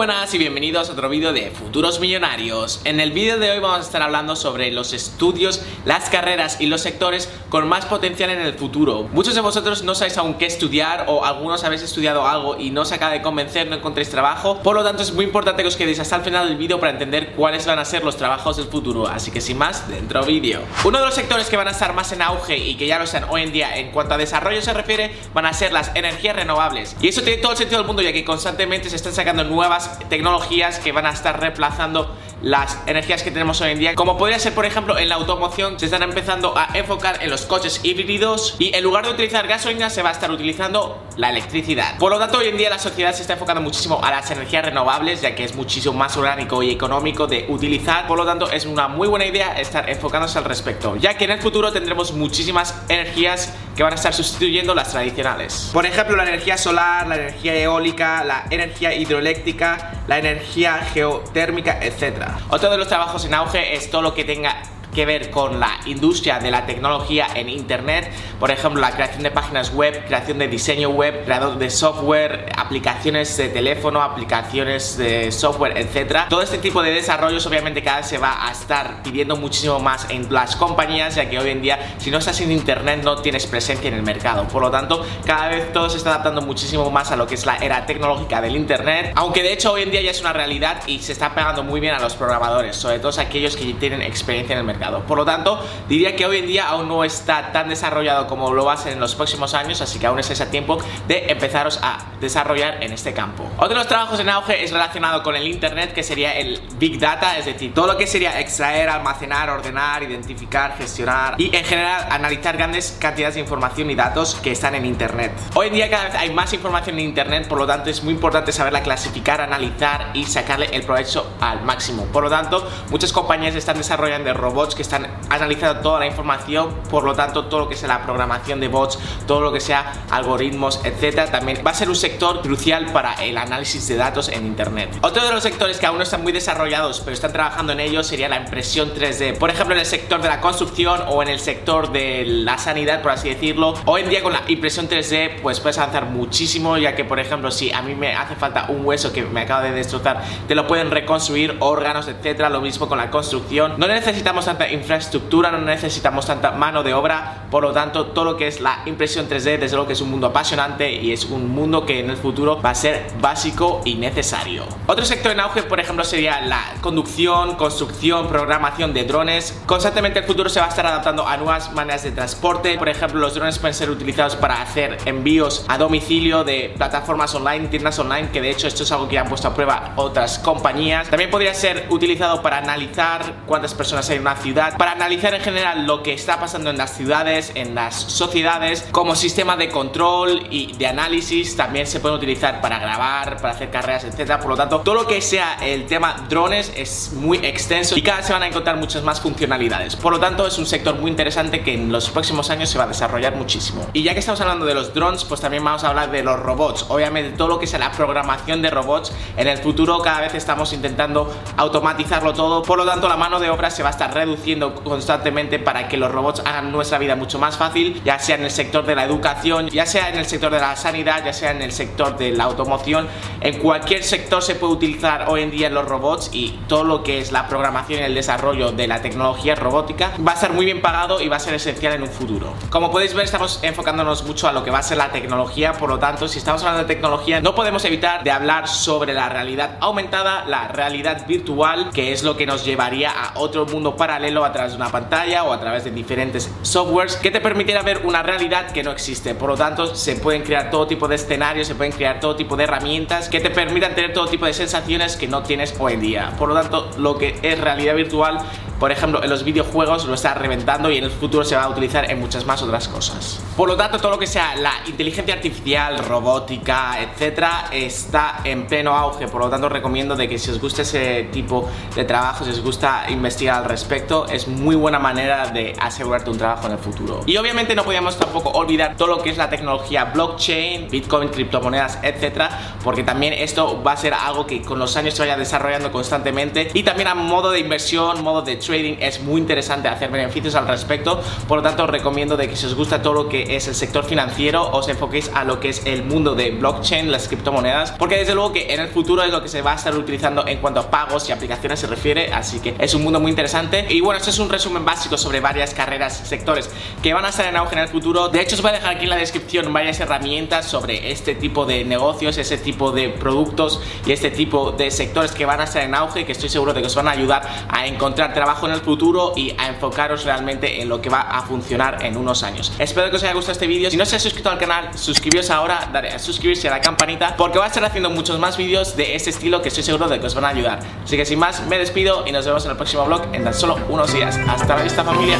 Buenas y bienvenidos a otro vídeo de Futuros Millonarios. En el vídeo de hoy vamos a estar hablando sobre los estudios, las carreras y los sectores con más potencial en el futuro. Muchos de vosotros no sabéis aún qué estudiar o algunos habéis estudiado algo y no os acaba de convencer, no encontréis trabajo. Por lo tanto es muy importante que os quedéis hasta el final del vídeo para entender cuáles van a ser los trabajos del futuro. Así que sin más, dentro vídeo. Uno de los sectores que van a estar más en auge y que ya lo están hoy en día en cuanto a desarrollo se refiere van a ser las energías renovables. Y eso tiene todo el sentido del mundo ya que constantemente se están sacando nuevas tecnologías que van a estar reemplazando las energías que tenemos hoy en día como podría ser por ejemplo en la automoción se están empezando a enfocar en los coches híbridos y en lugar de utilizar gasolina se va a estar utilizando la electricidad. Por lo tanto hoy en día la sociedad se está enfocando muchísimo a las energías renovables ya que es muchísimo más orgánico y económico de utilizar. Por lo tanto es una muy buena idea estar enfocándose al respecto ya que en el futuro tendremos muchísimas energías que van a estar sustituyendo las tradicionales. Por ejemplo la energía solar, la energía eólica, la energía hidroeléctrica la energía geotérmica, etc. Otro de los trabajos en auge es todo lo que tenga que ver con la industria de la tecnología en Internet, por ejemplo la creación de páginas web, creación de diseño web, creador de software, aplicaciones de teléfono, aplicaciones de software, etcétera. Todo este tipo de desarrollos obviamente cada vez se va a estar pidiendo muchísimo más en las compañías, ya que hoy en día si no estás en Internet no tienes presencia en el mercado. Por lo tanto, cada vez todo se está adaptando muchísimo más a lo que es la era tecnológica del Internet, aunque de hecho hoy en día ya es una realidad y se está pegando muy bien a los programadores, sobre todo aquellos que tienen experiencia en el mercado. Por lo tanto, diría que hoy en día aún no está tan desarrollado como lo va a ser en los próximos años, así que aún es ese tiempo de empezaros a desarrollar en este campo. Otro de los trabajos en auge es relacionado con el Internet, que sería el Big Data, es decir, todo lo que sería extraer, almacenar, ordenar, identificar, gestionar y en general analizar grandes cantidades de información y datos que están en Internet. Hoy en día cada vez hay más información en Internet, por lo tanto es muy importante saberla clasificar, analizar y sacarle el provecho al máximo. Por lo tanto, muchas compañías están desarrollando robots que están analizando toda la información, por lo tanto todo lo que sea la programación de bots, todo lo que sea algoritmos, etcétera, también va a ser un sector crucial para el análisis de datos en internet. Otro de los sectores que aún no están muy desarrollados, pero están trabajando en ello sería la impresión 3D. Por ejemplo, en el sector de la construcción o en el sector de la sanidad, por así decirlo. Hoy en día con la impresión 3D pues puedes avanzar muchísimo, ya que por ejemplo, si a mí me hace falta un hueso que me acaba de destrozar, te lo pueden reconstruir, órganos, etcétera. Lo mismo con la construcción. No necesitamos tanto infraestructura, no necesitamos tanta mano de obra, por lo tanto todo lo que es la impresión 3D desde luego que es un mundo apasionante y es un mundo que en el futuro va a ser básico y necesario. Otro sector en auge por ejemplo sería la conducción, construcción, programación de drones. Constantemente el futuro se va a estar adaptando a nuevas maneras de transporte, por ejemplo los drones pueden ser utilizados para hacer envíos a domicilio de plataformas online, tiendas online, que de hecho esto es algo que han puesto a prueba otras compañías. También podría ser utilizado para analizar cuántas personas hay en una ciudad para analizar en general lo que está pasando en las ciudades, en las sociedades, como sistema de control y de análisis, también se puede utilizar para grabar, para hacer carreras, etcétera. Por lo tanto, todo lo que sea el tema drones es muy extenso y cada vez se van a encontrar muchas más funcionalidades. Por lo tanto, es un sector muy interesante que en los próximos años se va a desarrollar muchísimo. Y ya que estamos hablando de los drones, pues también vamos a hablar de los robots. Obviamente, todo lo que sea la programación de robots, en el futuro cada vez estamos intentando automatizarlo todo. Por lo tanto, la mano de obra se va a estar reduciendo constantemente para que los robots hagan nuestra vida mucho más fácil, ya sea en el sector de la educación, ya sea en el sector de la sanidad, ya sea en el sector de la automoción. En cualquier sector se puede utilizar hoy en día los robots y todo lo que es la programación y el desarrollo de la tecnología robótica va a estar muy bien pagado y va a ser esencial en un futuro. Como podéis ver, estamos enfocándonos mucho a lo que va a ser la tecnología, por lo tanto, si estamos hablando de tecnología, no podemos evitar de hablar sobre la realidad aumentada, la realidad virtual, que es lo que nos llevaría a otro mundo paralelo a través de una pantalla o a través de diferentes softwares que te permitiera ver una realidad que no existe. Por lo tanto, se pueden crear todo tipo de escenarios, se pueden crear todo tipo de herramientas que te permitan tener todo tipo de sensaciones que no tienes hoy en día. Por lo tanto, lo que es realidad virtual por ejemplo, en los videojuegos lo está reventando y en el futuro se va a utilizar en muchas más otras cosas. Por lo tanto, todo lo que sea la inteligencia artificial, robótica, etcétera, está en pleno auge. Por lo tanto, recomiendo de que si os gusta ese tipo de trabajo, si os gusta investigar al respecto, es muy buena manera de asegurarte un trabajo en el futuro. Y obviamente no podíamos tampoco olvidar todo lo que es la tecnología blockchain, bitcoin, criptomonedas, etcétera, porque también esto va a ser algo que con los años se vaya desarrollando constantemente. Y también a modo de inversión, modo de trading es muy interesante hacer beneficios al respecto, por lo tanto os recomiendo de que si os gusta todo lo que es el sector financiero os enfoquéis a lo que es el mundo de blockchain, las criptomonedas, porque desde luego que en el futuro es lo que se va a estar utilizando en cuanto a pagos y aplicaciones se refiere, así que es un mundo muy interesante y bueno, esto es un resumen básico sobre varias carreras, sectores que van a estar en auge en el futuro, de hecho os voy a dejar aquí en la descripción varias herramientas sobre este tipo de negocios, ese tipo de productos y este tipo de sectores que van a estar en auge que estoy seguro de que os van a ayudar a encontrar trabajo en el futuro y a enfocaros realmente en lo que va a funcionar en unos años. Espero que os haya gustado este vídeo. Si no se ha suscrito al canal, suscribíos ahora, daré a suscribirse a la campanita porque voy a estar haciendo muchos más vídeos de este estilo que estoy seguro de que os van a ayudar. Así que sin más, me despido y nos vemos en el próximo vlog en tan solo unos días. Hasta la vista familia.